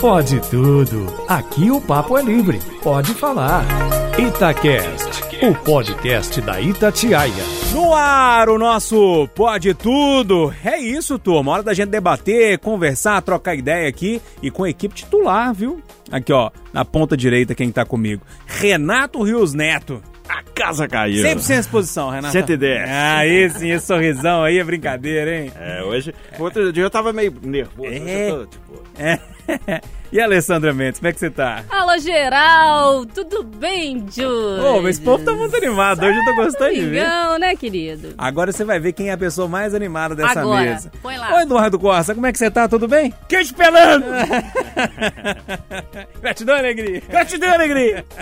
Pode tudo. Aqui o papo é livre. Pode falar. Itacast, o podcast da Itatiaia. No ar, o nosso Pode Tudo. É isso, turma. Hora da gente debater, conversar, trocar ideia aqui e com a equipe titular, viu? Aqui, ó, na ponta direita, quem tá comigo? Renato Rios Neto. A casa caiu. Sempre sem exposição, Renato. 110. Aí sim, esse sorrisão aí é brincadeira, hein? É, hoje. Outro dia eu tava meio nervoso. É. Hoje eu tô, tipo, É. E a Alessandra Mendes, como é que você tá? Alô, geral! Tudo bem, Júlio? Ô, mas esse povo tá muito animado. Hoje eu tô gostando de ver. Amigão, né, querido? Agora você vai ver quem é a pessoa mais animada dessa Agora, mesa. põe lá. Ô, Eduardo Costa, como é que você tá? Tudo bem? Queijo pelando! Gratidão alegria. Gratidão alegria.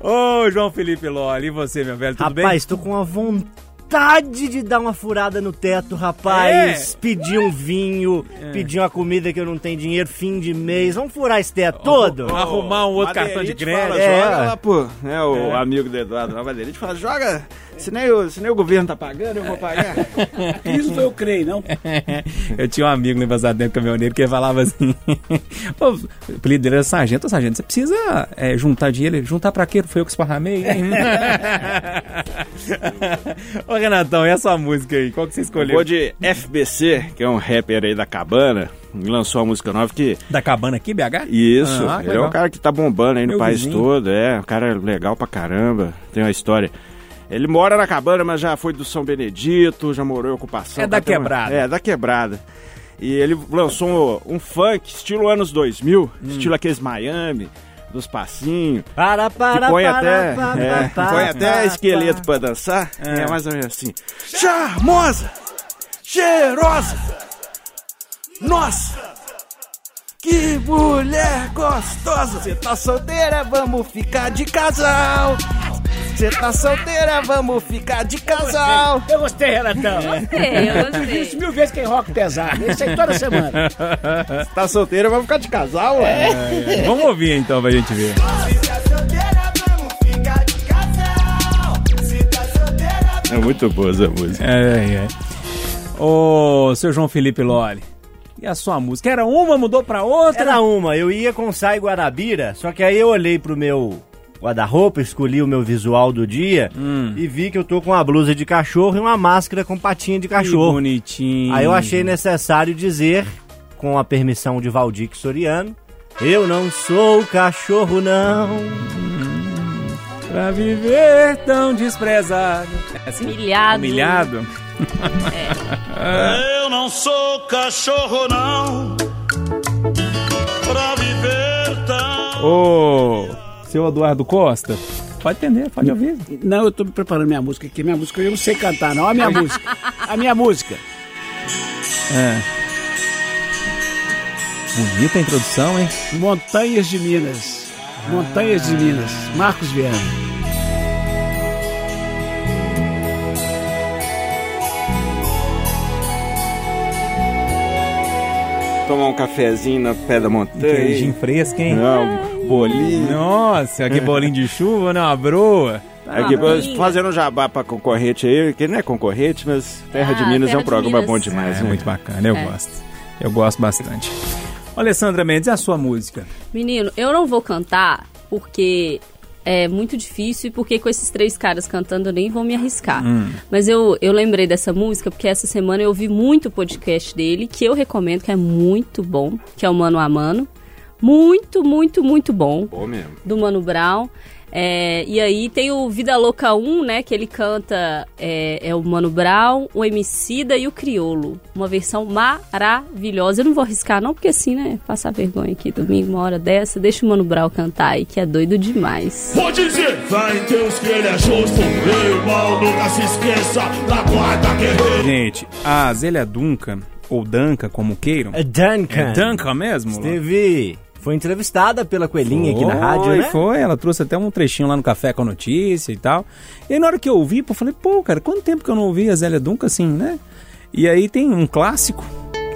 Ô, João Felipe Loli, e você, meu velho, tudo Rapaz, tô com uma vontade de dar uma furada no teto, rapaz. É. Pedir um vinho, pedir uma comida que eu não tenho dinheiro, fim de mês. Vamos furar esse teto todo? Vamos arrumar um outro cartão de crédito. Fala, É. Joga lá, pô. Né, o amigo do Eduardo Madeirite fala: joga. Se nem, o, se nem o governo tá pagando, eu vou pagar. Isso foi eu creio, não? Eu tinha um amigo no passado tempo caminhoneiro que falava assim: o apelido dele era Sargento, Ô, Sargento, você precisa é, juntar dinheiro. Juntar pra quê? Foi eu que esparramei? hein?" Ô, Renatão, e a sua música aí? Qual que você escolheu? Vou de FBC, que é um rapper aí da cabana. Lançou uma música nova que. Da cabana aqui, BH? Isso, Ah, ele é legal. um cara que tá bombando aí no Meu país vizinho. todo. É, um cara legal pra caramba. Tem uma história. Ele mora na cabana, mas já foi do São Benedito, já morou em ocupação. É da tá quebrada. É, da quebrada. E ele lançou um, um funk, estilo anos 2000, Hum. estilo aqueles Miami, dos passinhos. Para, para, Que põe para, até, para, é, para, põe até para, esqueleto pra dançar. É. mais ou menos assim. Charmosa! Cheirosa! Nossa! Que mulher gostosa! Você tá solteira, vamos ficar de casal! Você tá solteira, vamos ficar de casal! Eu gostei, Renatão. Gostei, eu gostei. Isso mil vezes que é rock pesado. Isso aí toda semana. Você tá solteira, vamos ficar de casal, ué! Vamos ouvir então pra gente ver. É muito boa essa música. É, é. Ô, seu João Felipe Loli, e a sua música? Era uma, mudou pra outra? Era uma, eu ia com Sai Guarabira, só que aí eu olhei pro meu guarda-roupa, escolhi o meu visual do dia Hum. e vi que eu tô com uma blusa de cachorro e uma máscara com patinha de Que cachorro. bonitinho. Aí eu achei necessário dizer, com a permissão de Valdir Soriano, eu não sou cachorro não. Pra viver tão desprezado. É assim? Humilhado. Humilhado? Eu não sou cachorro, não. Pra viver tão. Ô, seu Eduardo Costa, pode atender, pode ouvir. Não, eu tô me preparando minha música aqui. Minha música eu não sei cantar, não. A minha música. A minha música. É. Bonita a introdução, hein? Montanhas de Minas. Montanhas de Minas. Marcos Viana. Tomar um cafezinho na pé da montanha. Queijinho fresco, hein? Não, bolinho. Nossa, que bolinho de chuva, né? Uma broa. Aqui, Bolinha. fazendo um jabá pra concorrente aí, que não é concorrente, mas Terra de Ah, Minas é Terra um de programa Minas. bom demais, É né? muito bacana, eu É. gosto. Eu gosto bastante. Alessandra Mendes, e a sua música? Menino, eu não vou cantar porque é muito difícil e porque com esses três caras cantando eu nem vou me arriscar. Mas eu, eu lembrei dessa música porque essa semana eu ouvi muito o podcast dele, que eu recomendo, que é muito bom, que é o Mano a Mano. Muito, muito, muito bom. Bom mesmo. do Mano Brown. É, e aí tem o Vida Louca 1, né? Que ele canta é, é o Mano Brown, o Emicida e o Criolo. Uma versão maravilhosa. Eu não vou arriscar não, porque assim, né? Passar vergonha aqui domingo, uma hora dessa. Deixa o Mano Brown cantar aí, que é doido demais. Vou dizer, vai Deus que ele é justo. Irmão, nunca se esqueça da guarda guerreira. Gente, a Zélia Duncan, ou Danca, como queiram. É Duncan. É Duncan mesmo? Lô? Foi entrevistada pela Coelhinha aqui na Foi, rádio, né? Foi, ela trouxe até um trechinho lá no Café com a Notícia e tal. E aí, na hora que eu ouvi, eu falei, pô, cara, quanto tempo que eu não ouvi a Zélia Duncan assim, né? E aí tem um clássico,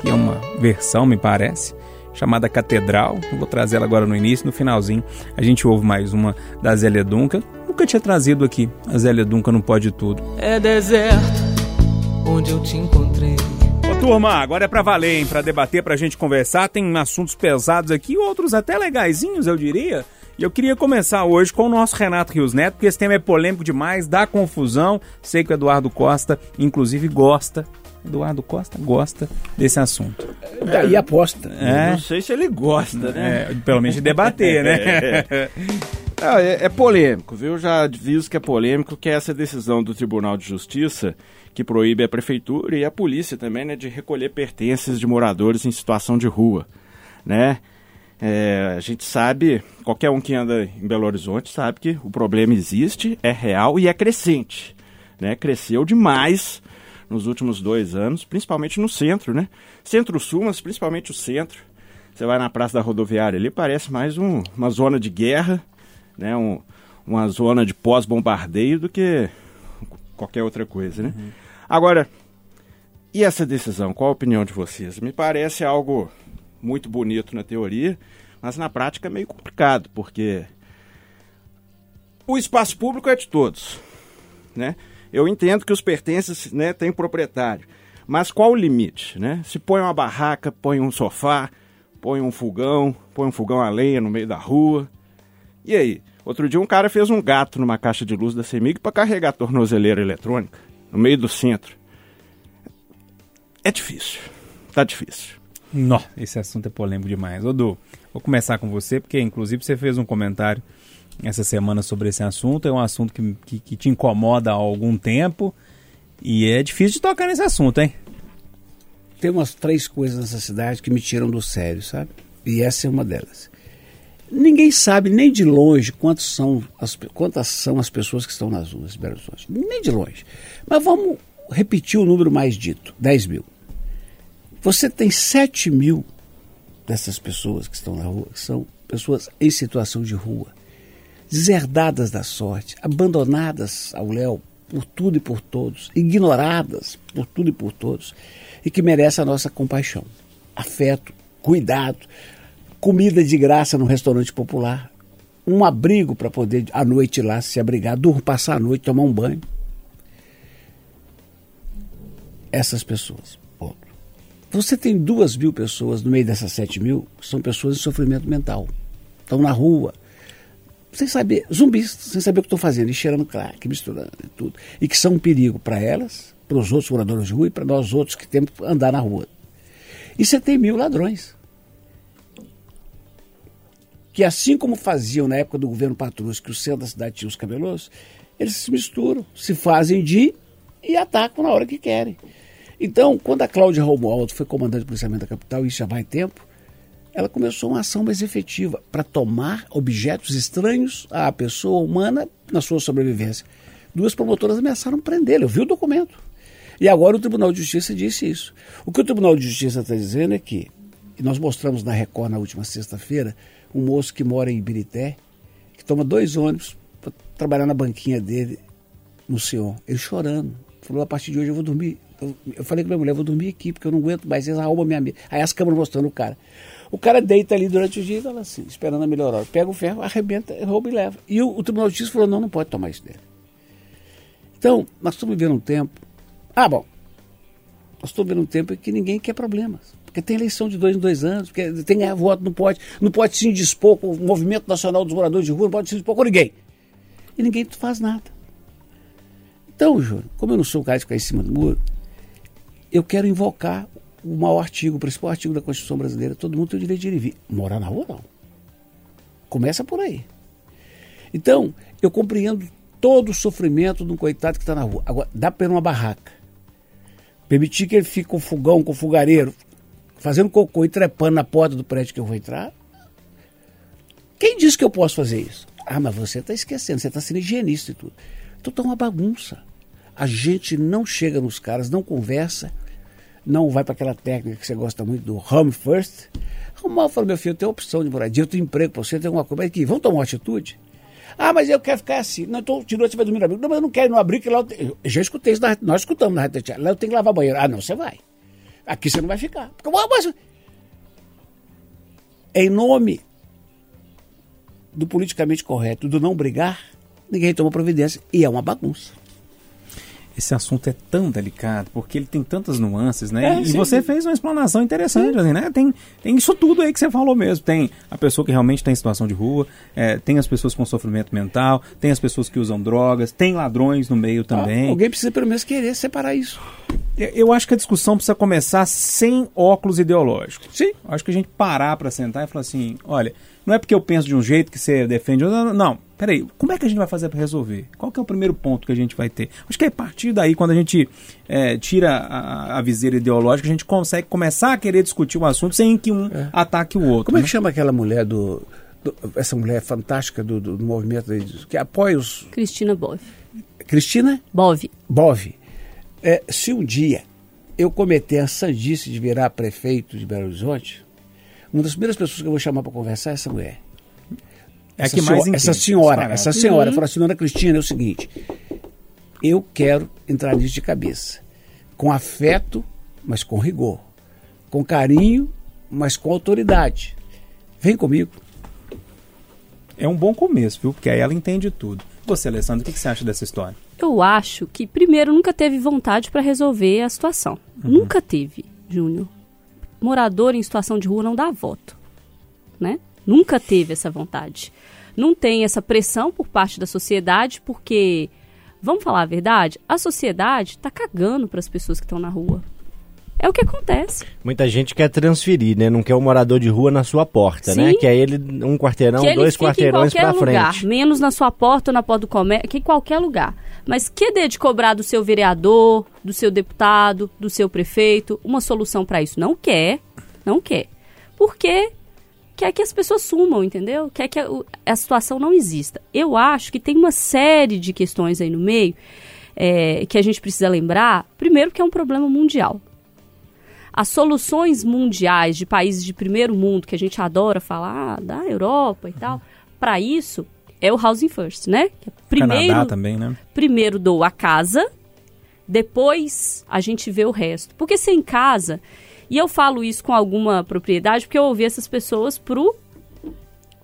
que é uma versão, me parece, chamada Catedral. Eu Vou trazer ela agora no início, no finalzinho. A gente ouve mais uma da Zélia Duncan. Nunca tinha trazido aqui a Zélia Duncan no Pode Tudo. É deserto onde eu te encontrei. Turma, agora é pra valer, hein? Pra debater, pra gente conversar. Tem assuntos pesados aqui, outros até legaisinhos, eu diria. E eu queria começar hoje com o nosso Renato Rios Neto, porque esse tema é polêmico demais, dá confusão. Sei que o Eduardo Costa, inclusive, gosta. Eduardo Costa gosta desse assunto. Daí aposta. É, Não sei se ele gosta, né? é, pelo menos de debater, né? Ah, é, é polêmico, viu? Já aviso que é polêmico, que é essa decisão do Tribunal de Justiça que proíbe a prefeitura e a polícia também, né, de recolher pertences de moradores em situação de rua, né? É, a gente sabe, qualquer um que anda em Belo Horizonte sabe que o problema existe, é real e é crescente, né? Cresceu demais nos últimos dois anos, principalmente no centro, né? Centro-sul, mas principalmente o centro. Você vai na Praça da Rodoviária ali, parece mais um- uma zona de guerra, né? Um- uma zona de pós-bombardeio do que qualquer outra coisa, né? Agora, e essa decisão? Qual a opinião de vocês? Me parece algo muito bonito na teoria, mas na prática é meio complicado, porque o espaço público é de todos, né? Eu entendo que os pertences, né, têm proprietário, mas qual o limite, né? Se põe uma barraca, põe um sofá, põe um fogão, põe um fogão a lenha no meio da rua, e aí? Outro dia um cara fez um gato numa caixa de luz da CEMIG para carregar a tornozeleira eletrônica no meio do centro. É difícil. Tá difícil. Nó, esse assunto é polêmico demais. Ô, Du, vou começar com você, porque inclusive você fez um comentário essa semana sobre esse assunto. É um assunto que, que, que te incomoda há algum tempo e é difícil de tocar nesse assunto, hein? Tem umas três coisas nessa cidade que me tiram do sério, sabe? E essa é uma delas. Ninguém sabe nem de longe quantos são as, quantas são as pessoas que estão nas ruas de Belo Horizonte. Nem de longe. Mas vamos repetir o número mais dito: 10 mil. Você tem 7 mil dessas pessoas que estão na rua, que são pessoas em situação de rua, deserdadas da sorte, abandonadas ao léu por tudo e por todos, ignoradas por tudo e por todos, e que merece a nossa compaixão, afeto, cuidado, comida de graça no restaurante popular, um abrigo para poder à noite lá se abrigar, dur- passar a noite, tomar um banho. Essas pessoas. Ponto. Você tem duas mil pessoas no meio dessas sete mil, são pessoas em sofrimento mental. Estão na rua, sem saber, zumbis, sem saber o que estão fazendo, e cheirando crack, misturando e tudo. E que são um perigo para elas, para os outros moradores de rua e para nós outros que temos que andar na rua. E você tem mil ladrões. Que assim como faziam na época do governo Patrus, que o centro da cidade tinha os cabelosos, eles se misturam, se fazem de e atacam na hora que querem. Então, quando a Cláudia Romualdo foi comandante do policiamento da capital, isso já vai tempo, ela começou uma ação mais efetiva para tomar objetos estranhos à pessoa humana na sua sobrevivência. Duas promotoras ameaçaram prendê-lo, eu vi o documento. E agora o Tribunal de Justiça disse isso. O que o Tribunal de Justiça está dizendo é que, e nós mostramos na Record na última sexta-feira, um moço que mora em Ibirité, que toma dois ônibus para trabalhar na banquinha dele no Sion. Ele chorando. Falou, a partir de hoje eu vou dormir. Eu, eu falei com minha mulher, vou dormir aqui, porque eu não aguento mais, eles arrombam minha mesa. Aí as câmeras mostrando o cara. O cara deita ali durante o dia e fala assim, esperando a melhorar. Pega o ferro, arrebenta, rouba e leva. E o, o Tribunal de Justiça falou, não, não pode tomar isso dele. Então, nós estamos vivendo um tempo. Ah, bom. Nós estamos vivendo um tempo em que ninguém quer problemas. Porque tem eleição de dois em dois anos, porque tem ganhar voto, não pode. Não pode se indispor com o Movimento Nacional dos Moradores de Rua, não pode se indispor com ninguém. E ninguém faz nada. Então, Júnior, como eu não sou o cara de ficar em cima do muro, eu quero invocar o maior artigo, o principal artigo da Constituição brasileira. Todo mundo tem o direito de ir e vir. Morar na rua, não. Começa por aí. Então, eu compreendo todo o sofrimento de um coitado que está na rua. Agora, dá para ir numa barraca. Permitir que ele fique com fogão, com fogareiro, fazendo cocô e trepando na porta do prédio que eu vou entrar? Quem disse que eu posso fazer isso? Ah, mas você está esquecendo, você está sendo higienista e tudo. Então está uma bagunça. A gente não chega nos caras, não conversa, não vai para aquela técnica que você gosta muito do home first. O mal falou, meu filho, eu tenho opção de moradia, eu tenho emprego para você, tenho alguma coisa. Aqui, vamos tomar uma atitude? Ah, mas eu quero ficar assim. Não, então tirou, você vai dormir abrigo. Não, mas eu não quero ir no abrigo, que lá eu, te- eu já escutei isso, na- nós escutamos na Rádio. Lá eu tenho que lavar banheiro. Ah, não, você vai. Aqui você não vai ficar. Porque, "Ah, mas, em nome do politicamente correto, do não brigar, ninguém toma providência. E é uma bagunça. Esse assunto é tão delicado, porque ele tem tantas nuances, né? É, e sim. você fez uma explanação interessante, assim, né? Tem, tem isso tudo aí que você falou mesmo. Tem a pessoa que realmente está em situação de rua, é, tem as pessoas com sofrimento mental, tem as pessoas que usam drogas, tem ladrões no meio também. Ah, alguém precisa pelo menos querer separar isso. Eu- Eu acho que a discussão precisa começar sem óculos ideológicos. Sim. Eu Acho que a gente parar para sentar e falar assim, olha, não é porque eu penso de um jeito que você defende, não, não, não. Peraí, como é que a gente vai fazer para resolver? Qual que é o primeiro ponto que a gente vai ter? Acho que é a partir daí, quando a gente é, tira a, a viseira ideológica, a gente consegue começar a querer discutir o assunto sem que um ataque o outro. Como é né? que chama aquela mulher do. do- essa mulher fantástica do, do, do movimento que apoia os. Cristina Bove. Cristina Bove. Bove. É, se um dia eu cometer a sandice de virar prefeito de Belo Horizonte, uma das primeiras pessoas que eu vou chamar para conversar é essa mulher. É essa, que mais senhora, entende, essa senhora, essa senhora, falou assim, dona Cristina, é o seguinte, eu quero entrar nisso de cabeça, com afeto, mas com rigor, com carinho, mas com autoridade. Vem comigo. É um bom começo, viu? Porque aí ela entende tudo. Você, Alessandro, o que que você acha dessa história? Eu acho que, primeiro, nunca teve vontade para resolver a situação. Nunca teve, Júnior. Morador em situação de rua não dá voto, né? Nunca teve essa vontade. Não tem essa pressão por parte da sociedade, porque, vamos falar a verdade, a sociedade tá cagando para as pessoas que estão na rua. É o que acontece. Muita gente quer transferir, né? Não quer o morador de rua na sua porta, né? Sim. Quer ele um quarteirão, que dois quarteirões lugar, frente. menos na sua porta ou na porta do comércio, que em qualquer lugar. Mas que dê de cobrar do seu vereador, do seu deputado, do seu prefeito, uma solução para isso? Não quer, não quer. Porque quer que as pessoas sumam, entendeu? Quer que a, a situação não exista. Eu acho que tem uma série de questões aí no meio é, que a gente precisa lembrar. Primeiro, que é um problema mundial as soluções mundiais de países de primeiro mundo, que a gente adora falar, ah, da Europa e tal, para isso é o housing first, né? É primeiro, Canadá também, né? primeiro dou a casa, depois a gente vê o resto. Porque sem casa, e eu falo isso com alguma propriedade, porque eu ouvi essas pessoas pro,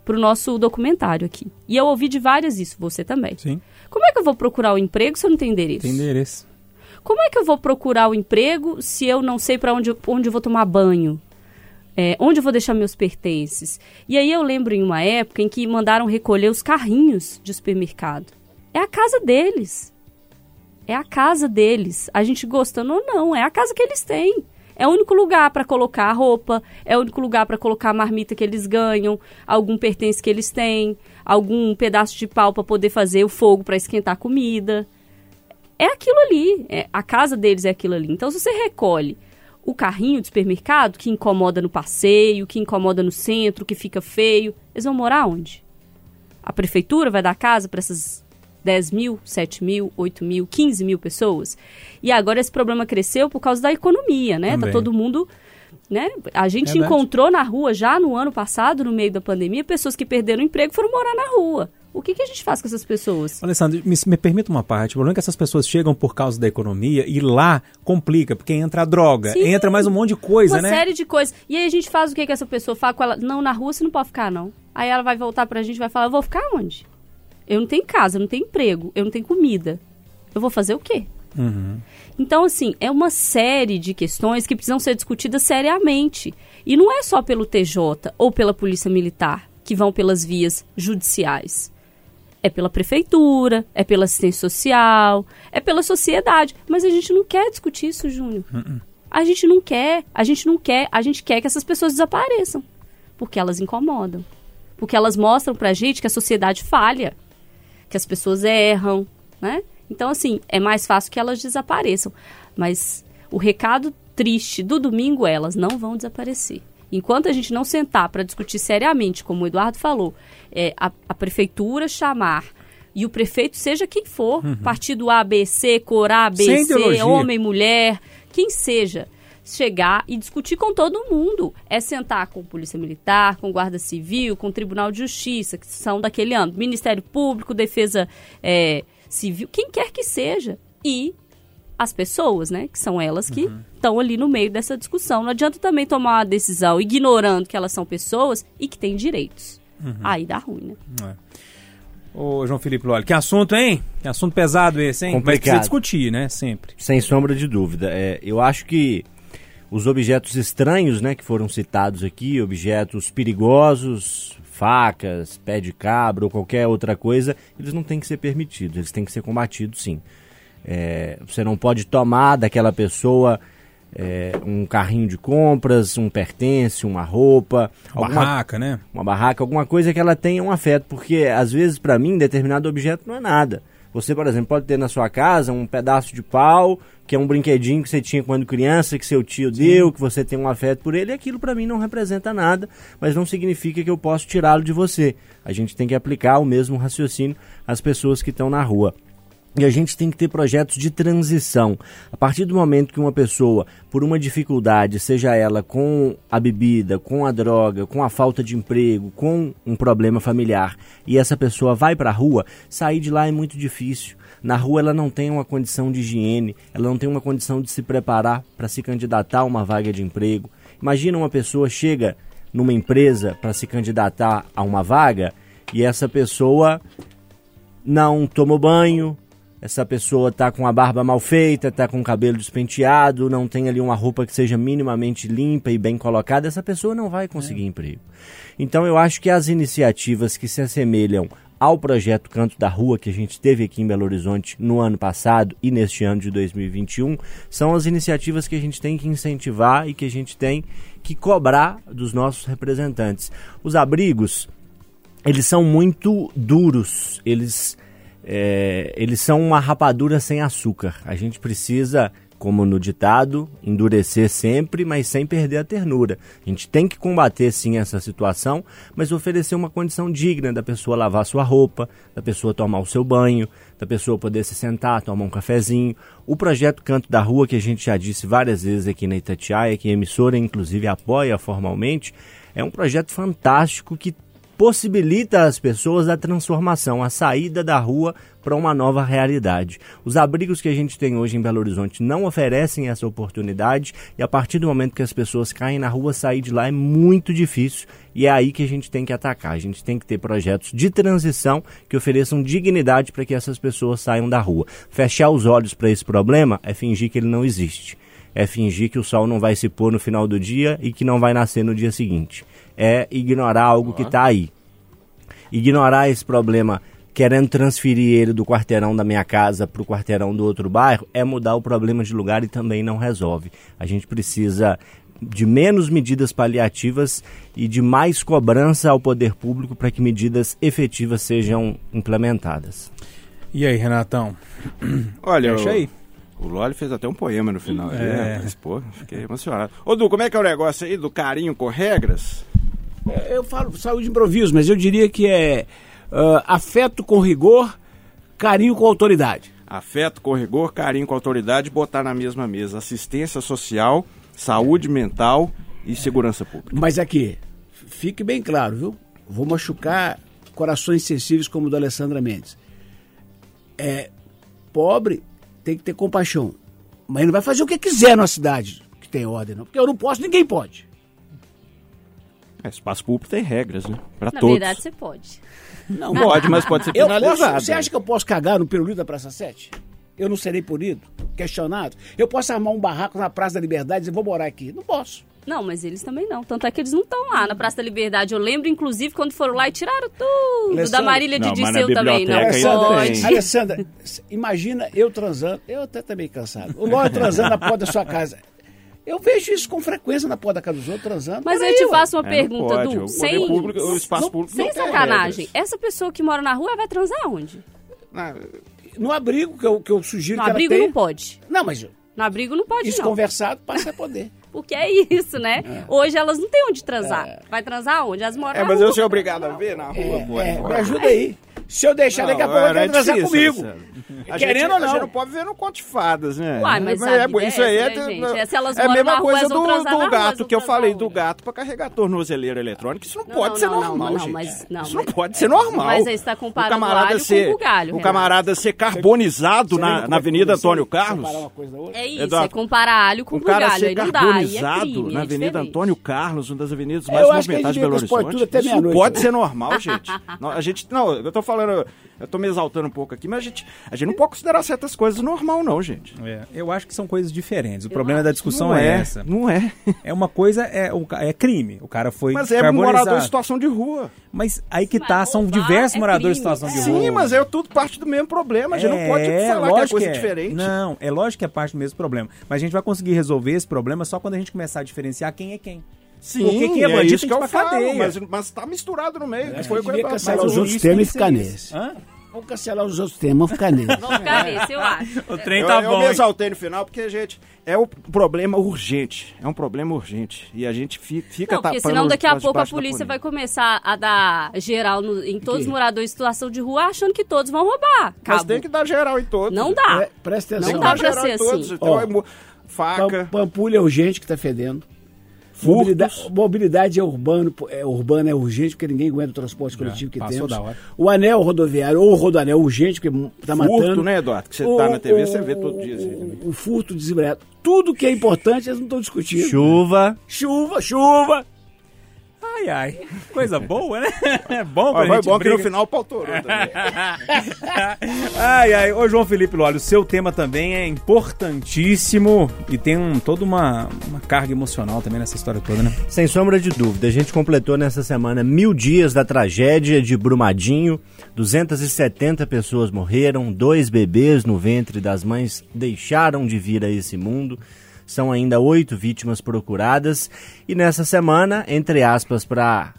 pro nosso documentário aqui. E eu ouvi de várias isso, você também. Sim. Como é que eu vou procurar o emprego se eu não tenho endereço? Tem endereço. Como é que eu vou procurar o emprego se eu não sei para onde, onde eu vou tomar banho? É, onde eu vou deixar meus pertences? E aí eu lembro em uma época em que mandaram recolher os carrinhos de supermercado. É a casa deles. É a casa deles. A gente gostando ou não, é a casa que eles têm. É o único lugar para colocar a roupa, é o único lugar para colocar a marmita que eles ganham, algum pertence que eles têm, algum pedaço de pau para poder fazer o fogo para esquentar a comida é aquilo ali. É, a casa deles é aquilo ali. Então, se você recolhe o carrinho de supermercado que incomoda no passeio, que incomoda no centro, que fica feio, eles vão morar onde? A prefeitura vai dar casa para essas 10 mil, 7 mil, 8 mil, 15 mil pessoas? E agora esse problema cresceu por causa da economia, né? Também. Tá todo mundo. Né? A gente Verdade. encontrou na rua já no ano passado, no meio da pandemia, pessoas que perderam o emprego foram morar na rua. O que, que a gente faz com essas pessoas? Alessandro, me, me permita uma parte. O problema é que essas pessoas chegam por causa da economia e lá complica, porque entra a droga, Sim. entra mais um monte de coisa, uma né? série de coisas. E aí a gente faz o que que essa pessoa fala com ela? Não, na rua você não pode ficar, não. Aí ela vai voltar pra gente e vai falar, eu vou ficar onde? Eu não tenho casa, eu não tenho emprego, eu não tenho comida. Eu vou fazer o quê? Uhum. Então, assim, é uma série de questões que precisam ser discutidas seriamente. E não é só pelo TJ ou pela Polícia Militar que vão pelas vias judiciais. É pela prefeitura, é pela assistência social, é pela sociedade. Mas a gente não quer discutir isso, Júnior. A gente não quer, a gente não quer, a gente quer que essas pessoas desapareçam. Porque elas incomodam. Porque elas mostram pra gente que a sociedade falha, que as pessoas erram, né? Então, assim, é mais fácil que elas desapareçam. Mas o recado triste do domingo é elas não vão desaparecer. Enquanto a gente não sentar para discutir seriamente, como o Eduardo falou, é, a, a prefeitura chamar e o prefeito, seja quem for, partido A, B, C, cor A, B, Uhum. Sem C, ideologia. homem, mulher, quem seja, chegar e discutir com todo mundo. É sentar com Polícia Militar, com Guarda Civil, com Tribunal de Justiça, que são daquele âmbito, Ministério Público, Defesa é, Civil, quem quer que seja. E as pessoas, né? Que são elas que estão ali no meio dessa discussão. Não adianta também tomar uma decisão ignorando que elas são pessoas e que têm direitos. Aí dá ruim, né? Ô, João Felipe Loli, que assunto, hein? Que assunto pesado esse, hein? Mas precisa Complicado. discutir, né? Sempre. Sem sombra de dúvida. É, eu acho que os objetos estranhos, né, que foram citados aqui, objetos perigosos, facas, pé de cabra ou qualquer outra coisa, eles não têm que ser permitidos, eles têm que ser combatidos sim. É, você não pode tomar daquela pessoa é, um carrinho de compras, um pertence, uma roupa, alguma Barraca, né? uma barraca, alguma coisa que ela tenha um afeto, porque às vezes para mim determinado objeto não é nada. Você, por exemplo, pode ter na sua casa um pedaço de pau, que é um brinquedinho que você tinha quando criança, que seu tio deu, que você tem um afeto por ele, e aquilo para mim não representa nada, mas não significa que eu posso tirá-lo de você. A gente tem que aplicar o mesmo raciocínio às pessoas que estão na rua. E a gente tem que ter projetos de transição. A partir do momento que uma pessoa, por uma dificuldade, seja ela com a bebida, com a droga, com a falta de emprego, com um problema familiar, e essa pessoa vai para a rua, sair de lá é muito difícil. Na rua ela não tem uma condição de higiene, ela não tem uma condição de se preparar para se candidatar a uma vaga de emprego. Imagina uma pessoa chega numa empresa para se candidatar a uma vaga e essa pessoa não tomou banho, essa pessoa tá com a barba mal feita, tá com o cabelo despenteado, não tem ali uma roupa que seja minimamente limpa e bem colocada, essa pessoa não vai conseguir emprego. Então eu acho que as iniciativas que se assemelham ao projeto Canto da Rua que a gente teve aqui em Belo Horizonte no ano passado e neste ano de 2021 são as iniciativas que a gente tem que incentivar e que a gente tem que cobrar dos nossos representantes. Os abrigos, eles são muito duros, eles é, eles são uma rapadura sem açúcar. A gente precisa, como no ditado, endurecer sempre, mas sem perder a ternura. A gente tem que combater sim essa situação, mas oferecer uma condição digna da pessoa lavar sua roupa, da pessoa tomar o seu banho, da pessoa poder se sentar, tomar um cafezinho. O projeto Canto da Rua, que a gente já disse várias vezes aqui na Itatiaia, que a emissora inclusive apoia formalmente, é um projeto fantástico que possibilita às pessoas a transformação, a saída da rua para uma nova realidade. Os abrigos que a gente tem hoje em Belo Horizonte não oferecem essa oportunidade e a partir do momento que as pessoas caem na rua, sair de lá é muito difícil e é aí que a gente tem que atacar. A gente tem que ter projetos de transição que ofereçam dignidade para que essas pessoas saiam da rua. Fechar os olhos para esse problema é fingir que ele não existe. É fingir que o sol não vai se pôr no final do dia e que não vai nascer no dia seguinte é ignorar algo que está aí. Ignorar esse problema querendo transferir ele do quarteirão da minha casa para o quarteirão do outro bairro é mudar o problema de lugar e também não resolve. A gente precisa de menos medidas paliativas e de mais cobrança ao poder público para que medidas efetivas sejam implementadas. E aí, Renatão? Olha, o, aí. o Loli fez até um poema no final. É. É. Mas, pô, fiquei emocionado. Ô, Du, como é que é o negócio aí do carinho com regras? Eu falo saúde de improviso, mas eu diria que é ah, afeto com rigor, carinho com autoridade. Afeto com rigor, carinho com autoridade, botar na mesma mesa assistência social, saúde mental e segurança pública. Mas aqui, fique bem claro, viu? Vou machucar corações sensíveis como o do Alessandra Mendes. É, pobre tem que ter compaixão. Mas não vai fazer o que quiser na cidade que tem ordem, não. Porque eu não posso, ninguém pode. É, espaço público tem regras, né? Pra Na todos. verdade, você pode. Não, Pode, mas pode ser Eu penalizado. posso, você acha que eu posso cagar no pirulito da Praça 7? Eu não serei punido, questionado? Eu posso armar um barraco na Praça da Liberdade e dizer, vou morar aqui? Não posso. Não, mas eles também não. Tanto é que eles não estão lá na Praça da Liberdade. Eu lembro, inclusive, quando foram lá e tiraram tudo. Da Alessandra- Marília de na Disseu também. Não. Alessandra, s- imagina eu transando, eu até também cansado. O Ló transando na porta da sua casa. Eu vejo isso com frequência na porta da casa dos outros, transando. Mas Peraí, eu te ué. faço uma É, não pergunta, pode. Du. Sem, público, o espaço não- público sem não sacanagem. regras. Essa pessoa que mora na rua vai transar onde? Ah, No abrigo que eu, que eu sugiro No que abrigo ela tenha... não pode. Não, mas No abrigo não pode, isso não. conversado passa a poder. Porque é isso, né? Hoje elas não têm onde transar. Vai transar onde? Elas moram É, na mas rua. eu sou obrigado a ver na rua, pô. É, me ajuda aí. Se eu deixar, daqui a Não, pouco quer transar comigo. Alessandro. A Querendo gente, ou A gente não. não pode ver no conto de fadas, né? Uai, mas a é, é isso aí é, né, gente? É, se elas é a mesma coisa do, do gato que eu falei do gato pra carregar tornozeleira eletrônica. Isso não, Não, pode não, ser não, normal, não, gente. mas- não, isso mas- não pode ser normal. Mas aí você tá comparando o camarada alho com ser, O Renato. camarada ser carbonizado Você na, na é Avenida Antônio Carlos. É isso, Eduardo, é comparar alho com O cara bugalho. ser não é carbonizado crime, na é Avenida. Antônio Carlos, uma das avenidas mais movimentadas de Belo Horizonte. Isso não pode ser normal, gente. Não, a gente, não, eu tô falando, eu tô me exaltando um pouco aqui, mas a gente, a gente não pode considerar certas coisas normal, não, gente. É, eu acho que são coisas diferentes. O problema da discussão é, é, essa. não é. É uma coisa, é, é crime. O cara foi Mas é carbonizado. morador em situação de rua. Mas aí que Mas tá, são diversos é moradores em situação de rua. Sim, mas é tudo parte do mesmo problema. A gente não pode falar que é lógico coisa é. diferente. Não, é lógico que é parte do mesmo problema. Mas a gente vai conseguir resolver esse problema só quando a gente começar a diferenciar quem é quem. Sim, Porque quem é é bandido isso tem que eu pra falo, cadeia. mas, mas tá misturado no meio. Acho Foi que devia cancelar mas os o outros temas tem e ficar nesse. isso. Hã? Vamos cancelar os outros temas, vamos ficar nesse. Vamos ficar nesse, eu acho. O trem Eu, tá eu bom. me hein? exaltei no final porque, gente, é o problema urgente. É um problema urgente. E a gente fi- fica Não, porque senão daqui a pouco a polícia vai começar a dar geral no- em todos os moradores em situação de rua, achando que todos vão roubar. Mas Cabo. tem que dar geral em todos. Não dá. Pre- Presta Não atenção. dá Tem que pra ser geral em todos. assim. Então, é faca. Pam- Pampulha é urgente que tá fedendo. Furtos. Mobilidade, mobilidade é urbano, é urbana é urgente porque ninguém aguenta o transporte coletivo que passou temos. da hora. O anel rodoviário ou o rodoanel urgente porque tá Furto, matando. né, Eduardo? Que você O- tá na TV, o- você vê todo dia. O, o furto desenfreado. Tudo que é importante eles não estão discutindo. Chuva. Chuva, chuva. Ai, ai. Coisa boa, né? É bom pra foi gente bom que no briga. final pautorou também. ai, ai. Ô, João Felipe Lólio, o seu tema também é importantíssimo e tem um, toda uma, uma carga emocional também nessa história toda, né? Sem sombra de dúvida, a gente completou nessa semana mil dias da tragédia de Brumadinho. 270 pessoas morreram, dois bebês no ventre das mães deixaram de vir a esse mundo. São ainda oito vítimas procuradas. E nessa semana, entre aspas, para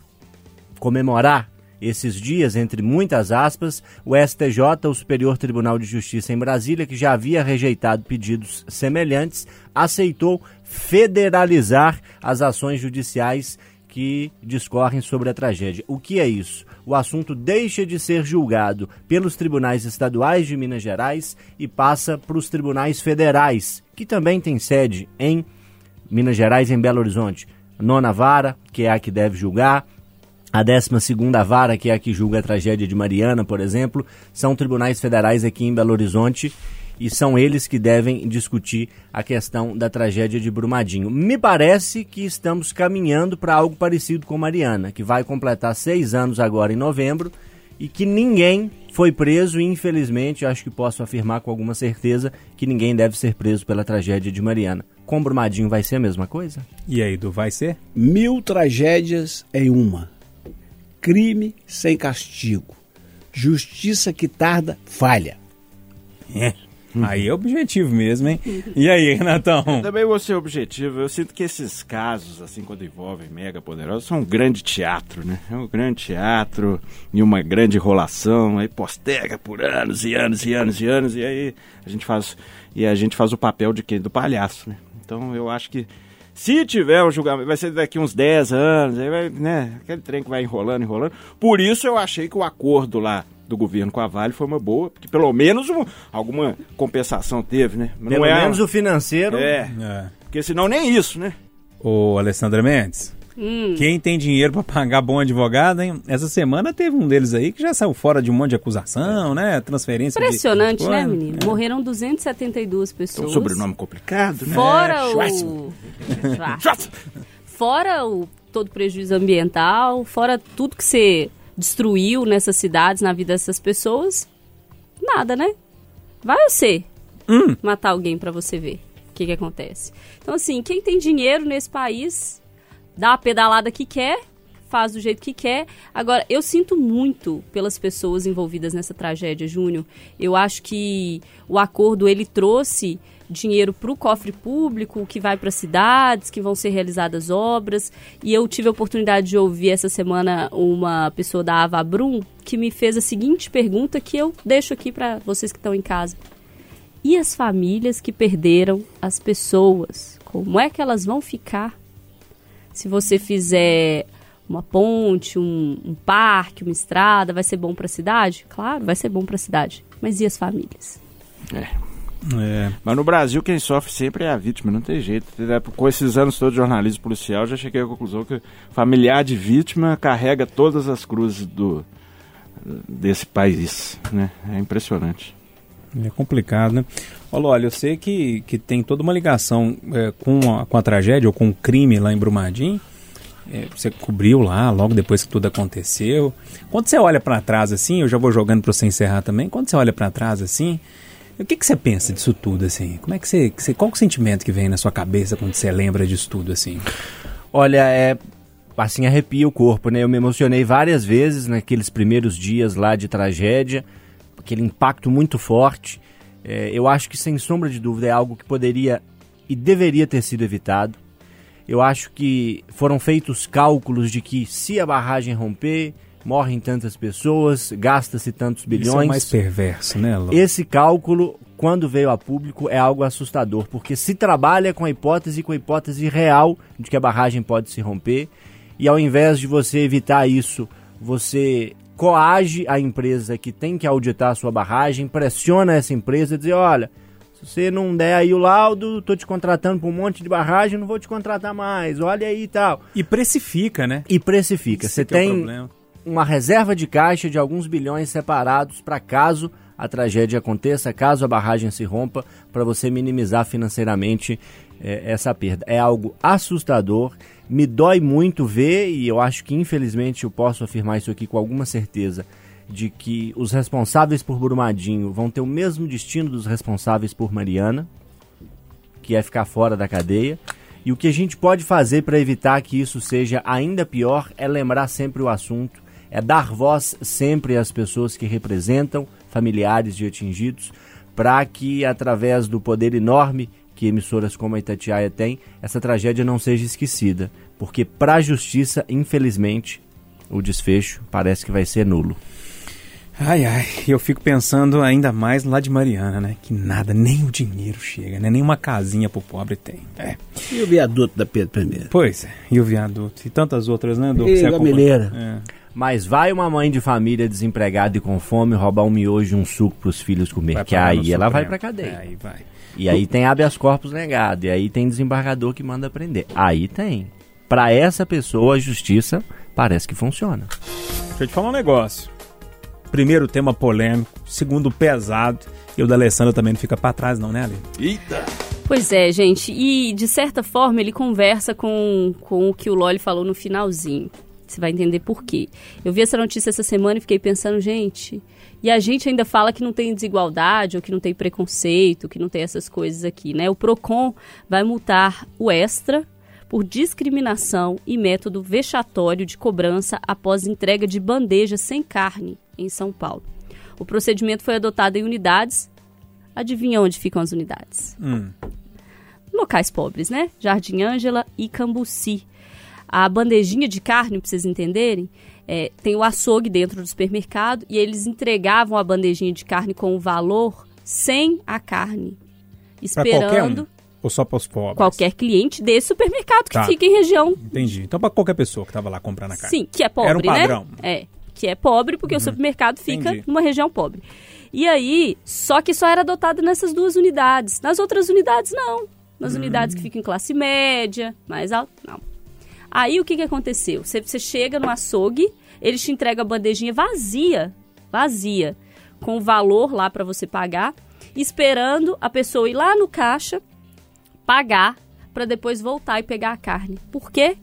comemorar esses dias, entre muitas aspas, o STJ, o Superior Tribunal de Justiça em Brasília, que já havia rejeitado pedidos semelhantes, aceitou federalizar as ações judiciais que discorrem sobre a tragédia. O que é isso? O assunto deixa de ser julgado pelos tribunais estaduais de Minas Gerais e passa para os tribunais federais, que também têm sede em Minas Gerais em Belo Horizonte. Nona vara, que é a que deve julgar, a 12 vara, que é a que julga a tragédia de Mariana, por exemplo, são tribunais federais aqui em Belo Horizonte e são eles que devem discutir a questão da tragédia de Brumadinho. Me parece que estamos caminhando para algo parecido com Mariana, que vai completar seis anos agora em novembro e que ninguém foi preso e infelizmente acho que posso afirmar com alguma certeza que ninguém deve ser preso pela tragédia de Mariana. Com Brumadinho vai ser a mesma coisa? E aí, Du, vai ser? Mil tragédias em uma. Crime sem castigo. Justiça que tarda, falha. É. Aí é objetivo mesmo, hein? E aí, Renatão? Também vou ser objetivo. Eu sinto que esses casos, assim, quando envolvem mega poderosos, são um grande teatro, né? É um grande teatro e uma grande enrolação. Aí postega por anos e anos e anos e anos. E aí a gente faz, e a gente faz o papel de quem? Do palhaço, né? Então eu acho que se tiver um julgamento, vai ser daqui uns 10 anos, aí vai, né? Aquele trem que vai enrolando, enrolando. Por isso eu achei que o acordo lá do governo com a Vale foi uma boa, porque pelo menos um- alguma compensação teve, né? Mas Pelo não é- menos o financeiro. É, É. porque senão nem isso, né? Ô, Alessandra Mendes, Hum. quem tem dinheiro pra pagar bom advogado, hein? Essa semana teve um deles aí que já saiu fora de um monte de acusação, né? Transferência de- Impressionante, né, Ué, menino? é. Morreram 272 Um pessoas. sobrenome complicado, né? Fora o. Schwarzenegger. Schwarz- Fora o todo o prejuízo ambiental, fora tudo que você destruiu nessas cidades, na vida dessas pessoas, nada, né? Vai você Hum. matar alguém pra você ver o que, que acontece. Então, assim, quem tem dinheiro nesse país, dá a pedalada que quer, faz do jeito que quer. Agora, eu sinto muito pelas pessoas envolvidas nessa tragédia, Júnior. Eu acho que o acordo ele trouxe dinheiro para o cofre público, que vai para cidades, que vão ser realizadas obras. E eu tive a oportunidade de ouvir essa semana uma pessoa da Avabrum que me fez a seguinte pergunta que eu deixo aqui para vocês que estão em casa. E as famílias que perderam as pessoas? Como é que elas vão ficar? Se você fizer uma ponte, um, um parque, uma estrada, vai ser bom para a cidade? Claro, vai ser bom para a cidade. Mas e as famílias? É. Mas no Brasil quem sofre sempre é a vítima, não tem jeito. Com esses anos todos de jornalismo policial, já cheguei à conclusão que familiar de vítima carrega todas as cruzes do, desse país. Né? É impressionante. É complicado, né? Olha, eu sei que, que tem toda uma ligação é, com, a, com a tragédia ou com o crime lá em Brumadinho. É, você cobriu lá logo depois que tudo aconteceu. Quando você olha para trás assim, eu já vou jogando para você encerrar também. Quando você olha para trás assim, o que, que você pensa disso tudo assim? Como é que você, que você, qual o sentimento que vem na sua cabeça quando você lembra disso tudo assim? Olha, é assim arrepia o corpo, né? Eu me emocionei várias vezes naqueles primeiros dias lá de tragédia, aquele impacto muito forte. É, eu acho que sem sombra de dúvida é algo que poderia e deveria ter sido evitado. Eu acho que foram feitos cálculos de que se a barragem romper, morrem tantas pessoas, gasta-se tantos bilhões. Isso é mais perverso, né, Lô? Esse cálculo, quando veio a público, é algo assustador, porque se trabalha com a hipótese, com a hipótese real de que a barragem pode se romper, e ao invés de você evitar isso, você coage a empresa que tem que auditar a sua barragem, pressiona essa empresa e dizer, olha, se você não der aí o laudo, tô te contratando para um monte de barragem, não vou te contratar mais, olha aí e tal. E precifica, né? E precifica. Você tem é uma reserva de caixa de alguns bilhões separados para caso a tragédia aconteça, caso a barragem se rompa, para você minimizar financeiramente é, essa perda. É algo assustador, me dói muito ver, e eu acho que infelizmente eu posso afirmar isso aqui com alguma certeza, de que os responsáveis por Brumadinho vão ter o mesmo destino dos responsáveis por Mariana, que é ficar fora da cadeia. E o que a gente pode fazer para evitar que isso seja ainda pior é lembrar sempre o assunto, é dar voz sempre às pessoas que representam familiares de atingidos, para que através do poder enorme que emissoras como a Itatiaia têm, essa tragédia não seja esquecida, porque para a justiça, infelizmente, o desfecho parece que vai ser nulo. Ai, ai, eu fico pensando ainda mais lá de Mariana, né? Que nada, nem o dinheiro chega, né? Nem uma casinha pro pobre tem. É. E o viaduto da Pedro I? Pois é, e o viaduto. E tantas outras, né, Edu? E a Gameleira. É. Mas vai uma mãe de família desempregada e com fome roubar um miojo e um suco pros filhos comer, que aí ela vai pra cadeia. É, aí vai. E aí tem habeas corpus negado, e aí tem desembargador que manda prender. Aí tem. Para essa pessoa, a justiça parece que funciona. Deixa eu te falar um negócio. Primeiro tema polêmico, segundo pesado, e o da Alessandra também não fica para trás não, né, Ale? Eita! Pois é, gente, e de certa forma ele conversa com, com o que o Loli falou no finalzinho. Você vai entender por quê. Eu vi essa notícia essa semana e fiquei pensando, gente, e a gente ainda fala que não tem desigualdade, ou que não tem preconceito, que não tem essas coisas aqui, né? O PROCON vai multar o Extra por discriminação e método vexatório de cobrança após entrega de bandeja sem carne em São Paulo. O procedimento foi adotado em unidades. Adivinha onde ficam as unidades? Hum. Locais pobres, né? Jardim Ângela e Cambuci. A bandejinha de carne, para vocês entenderem, é, tem o açougue dentro do supermercado e eles entregavam a bandejinha de carne com o valor sem a carne. Esperando. Ou só para os pobres? Qualquer cliente desse supermercado tá. que fica em região. Entendi. Então, para qualquer pessoa que estava lá comprando a carne. Sim, que é pobre, Era um padrão. né? É, que é pobre porque uhum. o supermercado fica Entendi. numa região pobre. E aí, só que só era adotado nessas duas unidades. Nas outras unidades, não. Nas uhum. unidades que ficam em classe média, mais alto, não. Aí o que, que aconteceu? Você, você chega no açougue, eles te entregam a bandejinha vazia, vazia, com o valor lá para você pagar, esperando a pessoa ir lá no caixa, pagar, para depois voltar e pegar a carne. Por quê?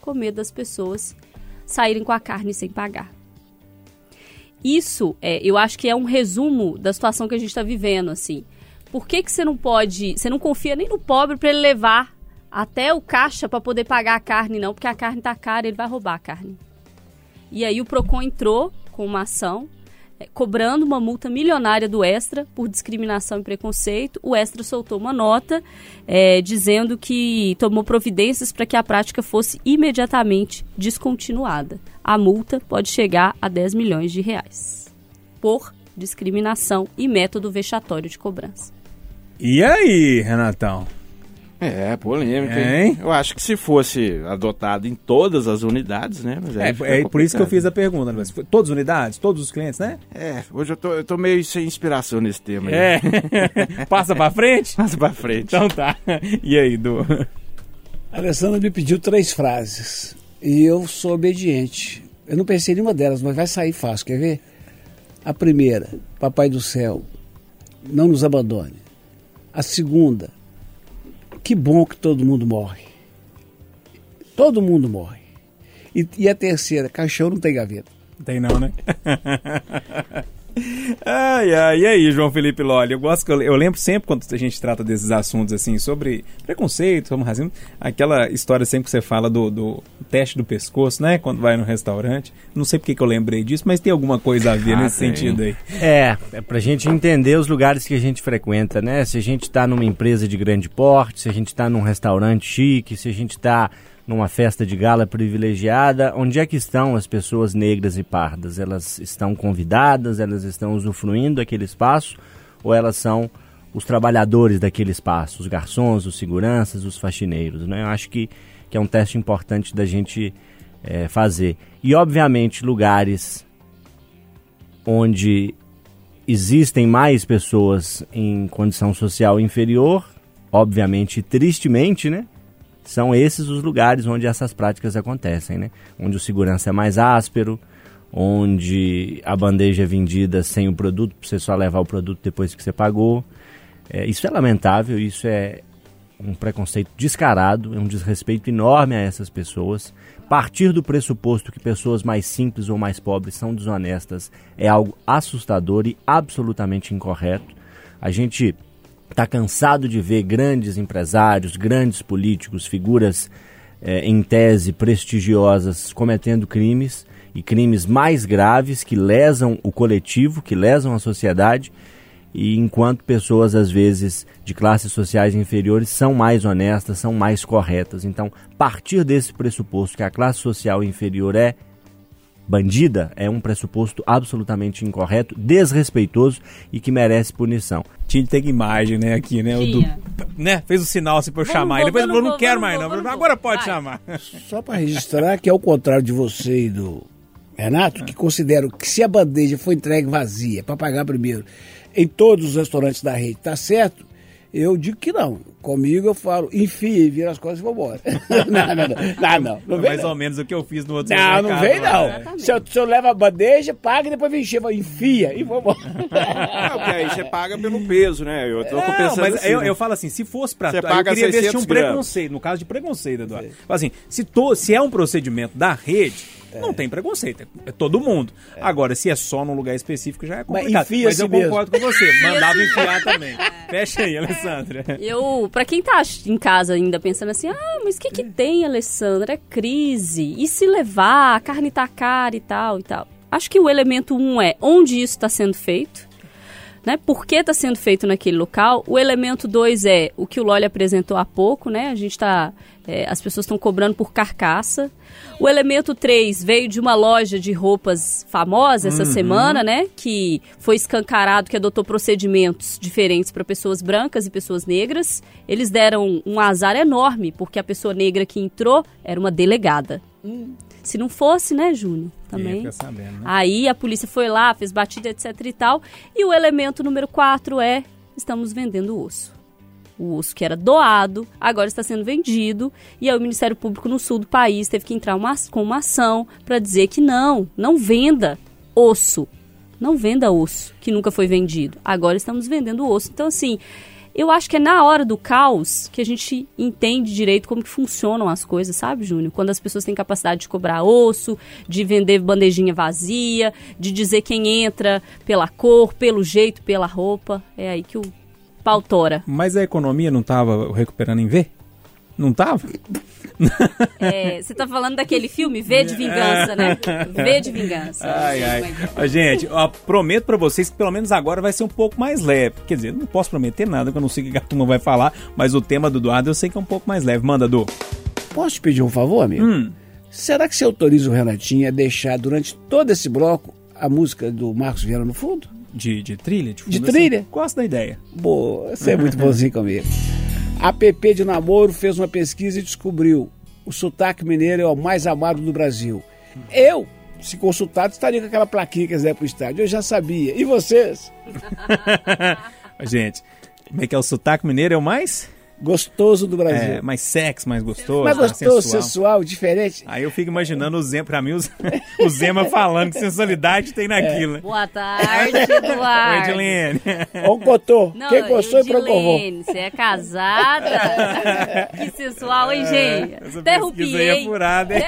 Com medo das pessoas saírem com a carne sem pagar. Isso, é, eu acho que é um resumo da situação que a gente está vivendo, assim. Por que, que você não pode, você não confia nem no pobre para ele levar até o caixa para poder pagar a carne, não, porque a carne tá cara, ele vai roubar a carne. E aí o Procon entrou com uma ação é, cobrando uma multa milionária do Extra por discriminação e preconceito. O Extra soltou uma nota é, dizendo que tomou providências para que a prática fosse imediatamente descontinuada. A multa pode chegar a 10 milhões de reais por discriminação e método vexatório de cobrança. E aí, Renatão? É, polêmica, Hein? hein? Eu acho que se fosse adotado em todas as unidades, né? Mas É, é por isso que eu fiz a pergunta. né? Todas as unidades, todos os clientes, né? É, hoje eu tô, eu tô meio sem inspiração nesse tema aí. É. Passa pra frente? Passa pra frente. Então tá. E aí, Du? A Alessandra me pediu três frases e eu sou obediente. Eu não pensei em nenhuma delas, mas vai sair fácil, quer ver? A primeira, Papai do Céu, não nos abandone. A segunda, que bom que todo mundo morre. Todo mundo morre. E, e a terceira, caixão não tem gaveta. Tem não, né? ai, ai, e aí, João Felipe Lolli? Eu gosto que eu, eu lembro sempre quando a gente trata desses assuntos assim, sobre preconceito, sobre racismo, aquela história sempre que você fala do, do teste do pescoço, né? Quando vai no restaurante. Não sei porque que eu lembrei disso, mas tem alguma coisa a ver Ah, nesse tem. sentido aí. É, é pra gente entender os lugares que a gente frequenta, né? Se a gente tá numa empresa de grande porte, se a gente tá num restaurante chique, se a gente tá numa festa de gala privilegiada, onde é que estão as pessoas negras e pardas? Elas estão convidadas, elas estão usufruindo daquele espaço ou elas são os trabalhadores daquele espaço, os garçons, os seguranças, os faxineiros, né? Eu acho que, que é um teste importante da gente eh, fazer. E, obviamente, lugares onde existem mais pessoas em condição social inferior, obviamente, tristemente, né? São esses os lugares onde essas práticas acontecem, né? Onde o segurança é mais áspero, onde a bandeja é vendida sem o produto, pra você só levar o produto depois que você pagou. É, isso é lamentável, isso é um preconceito descarado, é um desrespeito enorme a essas pessoas. Partir do pressuposto que pessoas mais simples ou mais pobres são desonestas é algo assustador e absolutamente incorreto. A gente está cansado de ver grandes empresários, grandes políticos, figuras eh, em tese prestigiosas cometendo crimes e crimes mais graves que lesam o coletivo, que lesam a sociedade e enquanto pessoas às vezes de classes sociais inferiores são mais honestas, são mais corretas. Então, partir desse pressuposto que a classe social inferior é bandida é um pressuposto absolutamente incorreto, desrespeitoso e que merece punição. Tinha que ter imagem, né, aqui, né? O. Du, né? Fez o sinal assim pra eu Vamos, chamar. vou, ele. Depois ele vou, falou, não vou, quero mais vou, não. Agora pode Vai. chamar. Só para registrar que, ao contrário de você e do Renato, que considero que se a bandeja for entregue vazia para pagar primeiro em todos os restaurantes da rede, tá certo? Eu digo que não. Comigo eu falo, enfia, vira as costas e vou embora. não, não, não. Não, não. Não vem Mais não. ou menos o que eu fiz no outro Não, não vem não. né? Se eu, se eu levo a bandeja, paga e depois vem encher, enfia e vou embora. Não, porque aí você paga pelo peso, né? Eu tô Não, pensando mas assim, eu, né? eu falo assim, se fosse pra... Você eu paga queria ver se tinha um 600 gramas. preconceito, no caso de preconceito, Eduardo. Fala assim, se, to, se é um procedimento da rede, não tem preconceito, é todo mundo. Agora, se é só num lugar específico, já é complicado. enfia Mas eu mesmo. concordo com você, mandava enfiar também. Fecha aí, Alessandra. Eu, pra quem tá em casa ainda pensando assim, ah, mas o que que tem, Alessandra? É crise. E se levar, a carne tá cara e tal e tal. Acho que o elemento um é onde isso está sendo feito, né? Por que está sendo feito naquele local? O elemento dois é o que o Loli apresentou há pouco, né? A gente tá, é, as pessoas estão cobrando por carcaça. O elemento 3 veio de uma loja de roupas famosa essa semana, né? Que foi escancarado que adotou procedimentos diferentes para pessoas brancas e pessoas negras. Eles deram um azar enorme, porque a pessoa negra que entrou era uma delegada. Se não fosse, né, Júnior? Também. Sabendo, né? Aí a polícia foi lá, fez batida, etc e tal. E o elemento número 4 é: estamos vendendo osso. O osso que era doado, agora está sendo vendido. E aí o Ministério Público no sul do país teve que entrar uma, com uma ação para dizer que não, não venda osso. Não venda osso que nunca foi vendido. Agora estamos vendendo osso. Então, assim, eu acho que é na hora do caos que a gente entende direito como que funcionam as coisas, sabe, Júnior? Quando as pessoas têm capacidade de cobrar osso, de vender bandejinha vazia, de dizer quem entra pela cor, pelo jeito, pela roupa. É aí que o pau tora. Mas a economia não tava recuperando em V? Não tava? É, você tá falando daquele filme V de Vingança, né? V de Vingança. Ai, ai. Ó, Gente, ó, prometo pra vocês que pelo menos agora vai ser um pouco mais leve. Quer dizer, não posso prometer nada, que eu não sei o que a turma vai falar, mas o tema do Eduardo eu sei que é um pouco mais leve. Manda, Du. Posso te pedir um favor, amigo? Hum. Será que você autoriza o Renatinho a deixar durante todo esse bloco a música do Marcos Vieira no fundo? De, de trilha? De, fundo, De assim? trilha? Gosto da ideia. Boa, você é muito bonzinho comigo. A PP de Namoro fez uma pesquisa e descobriu o sotaque mineiro é o mais amado do Brasil. Eu, se consultado, estaria com aquela plaquinha que eles deram pro estádio. Eu já sabia. E vocês? Gente, como é que é o sotaque mineiro? É o mais? Gostoso do Brasil. É, mais sexy, mais gostoso, mais mais gostoso, sensual. sensual, diferente. Aí eu fico imaginando o Zema, pra mim, o, Zema falando que sensualidade tem naquilo, né? Boa tarde, Oi, Eduardo. Edilene. Ó o Cotô. Não, Quem gostou e procurou. Edilene, você é casada? que sensual, hein, gente? É, aí é hein? furada, hein?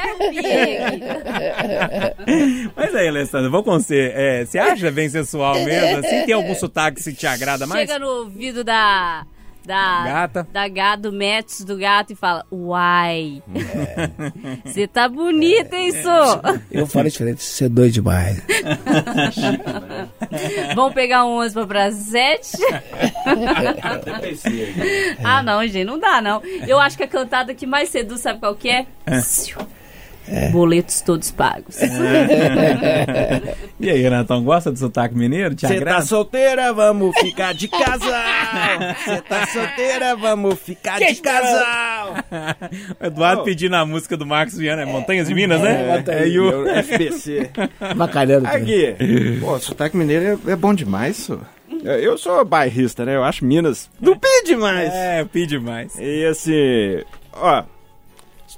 Mas aí, Alessandro, vou com você. É, você acha bem sensual mesmo? Assim, tem algum sotaque que se te agrada mais? Chega no ouvido da... Da Gata. Da gata, do Mets do gato e fala: Uai, você tá bonita, hein, Sô? Eu falo diferente, você é doido demais. Vamos pegar um 11 pra sete? ah, não, gente, não dá, não. Eu acho que a cantada que mais seduz, sabe qual que é? Boletos todos pagos. E aí, Renatão, gosta do sotaque mineiro? Você agrada? tá solteira, vamos ficar de casal. Você tá solteira, vamos ficar de casal. O Eduardo Oh. pedindo a música do Marcos Viana, é Montanhas de Minas, né? bota É, aí. e o... FBC. Bacalhando. também. Aqui. Pô, sotaque mineiro é, é bom demais, isso. Eu, sou bairrista, né? Eu acho Minas do P demais. É, pedi mais. E assim, ó,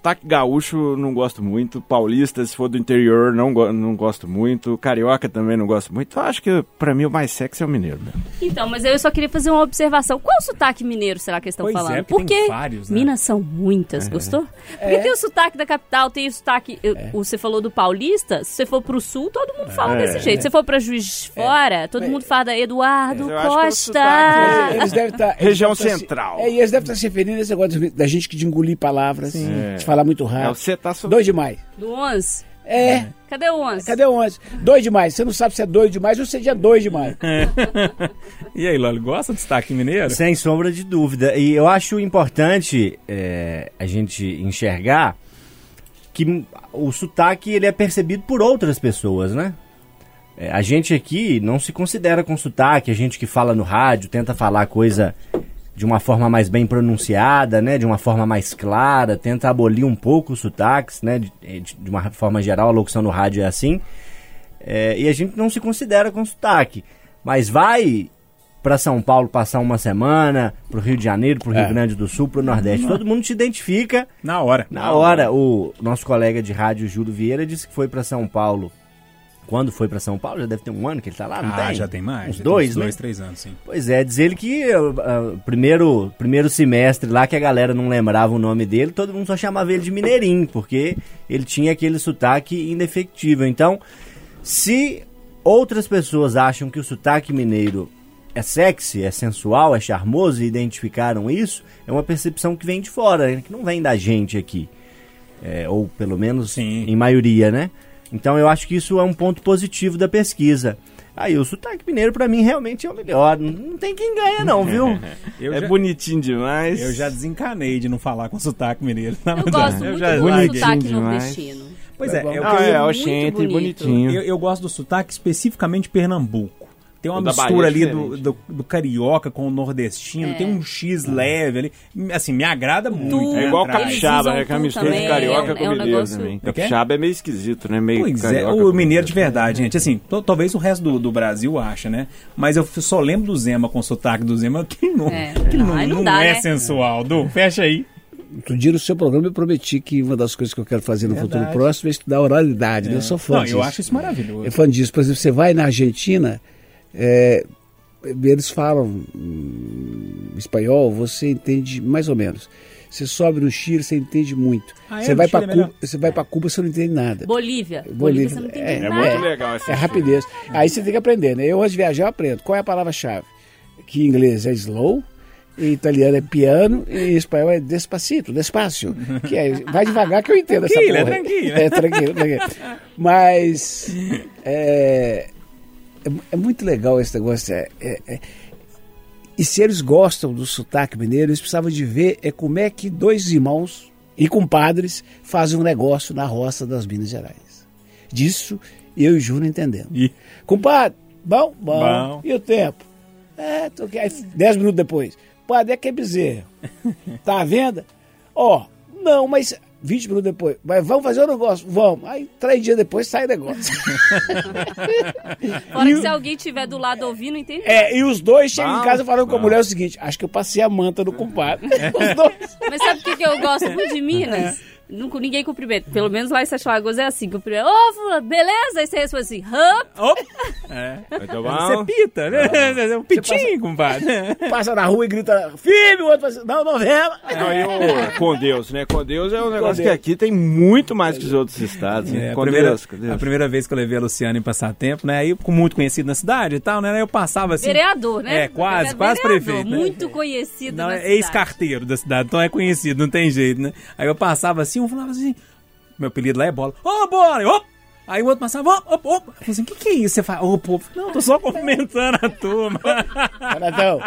sotaque gaúcho não gosto muito, paulista, se for do interior, não, go- não gosto muito, carioca também não gosto muito. Eu acho que pra mim o mais sexy é o mineiro mesmo. Então, mas eu só queria fazer uma observação. Qual o sotaque mineiro será que eles estão Pois é, falando? porque tem vários, né? Minas são muitas, gostou? Porque tem o sotaque da capital, tem o sotaque. o- Você falou do paulista, se você for pro sul, todo mundo fala É. desse jeito. Se você for pra Juiz de Fora, todo mundo fala Eduardo Mas eu acho que é o Costa. sotaque- Eles devem estar. Região devem estar se- central. É, e eles devem estar se referindo a esse negócio da gente que de engolir palavras, de falar muito É, rápido. você tá solteiro. Doido demais. Do 11? É. Cadê o 11? Cadê o 11? Doido demais. Você não sabe se é doido demais ou se é doido demais. E aí, Loli, gosta do sotaque mineiro? Sem sombra de dúvida. E eu acho importante é, a gente enxergar que o sotaque ele é percebido por outras pessoas, né? É, a gente aqui não se considera com sotaque, a gente que fala no rádio tenta falar coisa de uma forma mais bem pronunciada, né? De uma forma mais clara, tenta abolir um pouco os sotaques, né? De, de- de uma forma geral, a locução no rádio é assim. É, e a gente não se considera com sotaque. Mas vai para São Paulo passar uma semana, pro Rio de Janeiro, pro Rio É. Grande do Sul, pro Nordeste. Todo mundo te identifica. Na hora. Na hora, o nosso colega de rádio, Júlio Vieira, disse que foi para São Paulo. Quando foi para São Paulo? Já deve ter um ano que ele tá lá, não Ah, tem? já tem mais. Uns dois, uns né? dois, três anos, sim. Pois é, diz ele que o primeiro, primeiro semestre lá que a galera não lembrava o nome dele, todo mundo só chamava ele de Mineirinho, porque ele tinha aquele sotaque indefectível. Então, se outras pessoas acham que o sotaque mineiro é sexy, é sensual, é charmoso e identificaram isso, é uma percepção que vem de fora, né? que não vem da gente aqui. É, ou pelo menos Sim. em maioria, né? Então eu acho que isso é um ponto positivo da pesquisa. Aí o sotaque mineiro pra mim realmente é o melhor. Não, tem quem ganha não, viu? Eu, é já, bonitinho demais. eu já desencanei de não falar com sotaque mineiro. na Eu verdade. gosto Eu muito já do larguei. sotaque demais. nordestino. Pois é, é o que Ah, eu é, ia- o muito Oxente, bonito. bonitinho. Eu, eu gosto do sotaque especificamente Pernambuco. Tem uma mistura Bahia é ali do, diferente. do, do carioca com o nordestino, tem um X leve ali. Assim, me agrada muito. Tu- É igual capixaba, né? Que é uma tu mistura de carioca é um- com é um mineiro negócio- também. Capixaba é meio esquisito, né? Meio Pois é, o mineiro de verdade, gente. Assim, talvez o resto do, do Brasil acha, né? Mas eu só lembro do Zema com o sotaque do Zema que não, É, que não, não, é né? sensual. Du, fecha aí. Outro dia no seu programa eu prometi que uma das coisas que eu quero fazer no futuro Verdade. próximo é estudar oralidade. né? Eu sou fã Não, disso. eu acho isso maravilhoso. Eu fã disso. Por exemplo, você vai na Argentina, é, eles falam hum, espanhol, você entende mais ou menos. Você sobe no Chile, você entende muito. Ah, é? você, vai Chile para é melhor? Cuba, você vai para Cuba, você não entende nada. Bolívia. Bolívia, Bolívia, você não é, É nada. muito legal essa É rapidez. Aí você tem que aprender, né? Eu, antes de viajar, eu aprendo. Qual é a palavra-chave? Que em inglês é slow, em italiano é piano, e em espanhol é despacito, despacio. Que é, vai devagar que eu entendo essa Tranquilo, é porra. tranquilo. É tranquilo, tranquilo. Mas é, é, é muito legal esse negócio. É, é- e se eles gostam do sotaque mineiro, eles precisavam de ver é como é que dois irmãos e compadres fazem um negócio na roça das Minas Gerais. Disso eu e o Júnior entendemos. Ih. Compadre, bom? bom? Bom. E o tempo? É, tô aqui. Aí, dez minutos depois. Padre, é que é bezerro. Tá à venda? Ó, não, mas 20 minutos depois, mas vamos fazer o negócio? Vamos. Aí, três dias depois, sai o negócio. Fora que se alguém tiver do lado ouvindo, entendeu? É, e os dois chegam em casa falando com a mulher o seguinte: acho que eu passei a manta no compadre. Os dois. Mas sabe o que, que eu gosto muito de Minas? Nunca, ninguém cumprimenta. Pelo menos lá em Sete Lagoas é assim. Cumprimenta. Ô, fulano, beleza? Aí você responde assim, hã? Opa! É. Muito Você bom. pita, né? É um pitinho, compadre. Passa na rua e grita, firme, o outro fala assim, não, novela. Não, e o com Deus, né? Com Deus é um negócio Deus. que aqui tem muito mais que os outros estados. É, né? a, Com primeira, Deus, com Deus. a primeira vez que eu levei a Luciana em passatempo, né? Aí, com muito conhecido na cidade e tal, né? Eu passava assim. Vereador, né? É, quase, Vereador, quase prefeito. né? Muito conhecido Não, na é cidade. ex-carteiro da cidade, então é conhecido, não tem jeito, né? Aí eu passava assim, um falava assim, meu apelido lá é bola. Ô, bola! Op! Aí o outro passava, opa, opa, opa. Eu falei assim, o que que é isso? Você fala, ô, pô, não, tô só cumprimentando a turma. Renatão,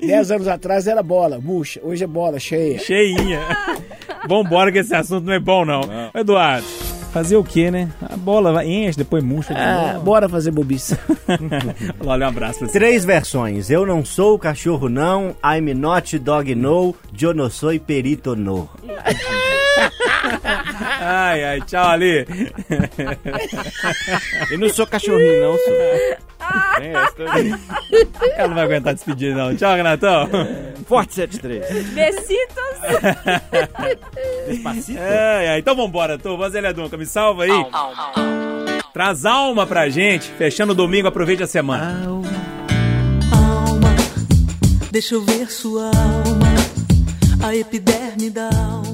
dez anos atrás era bola, murcha, hoje é bola, cheia. Cheinha. Vambora que esse assunto não é bom, não. Eduardo, fazer o quê, né? A bola vai- enche, depois murcha de Ah, bora fazer bobice. Olha, um abraço pra você. Três versões. Eu não sou cachorro não, I'm not dog no, eu não sou perito no. Ai, ai, tchau, Ali. Eu não sou cachorrinho, não, sou. Essa também. Ela não vai aguentar despedir, não. Tchau, Renatão. Forte 73. Besitos. Ai, ai, então vambora, Tô. Vazelha Dunca, me salva aí. Traz alma pra gente. Fechando o domingo, aproveite a semana. alma, deixa eu ver sua alma, a epiderme da alma.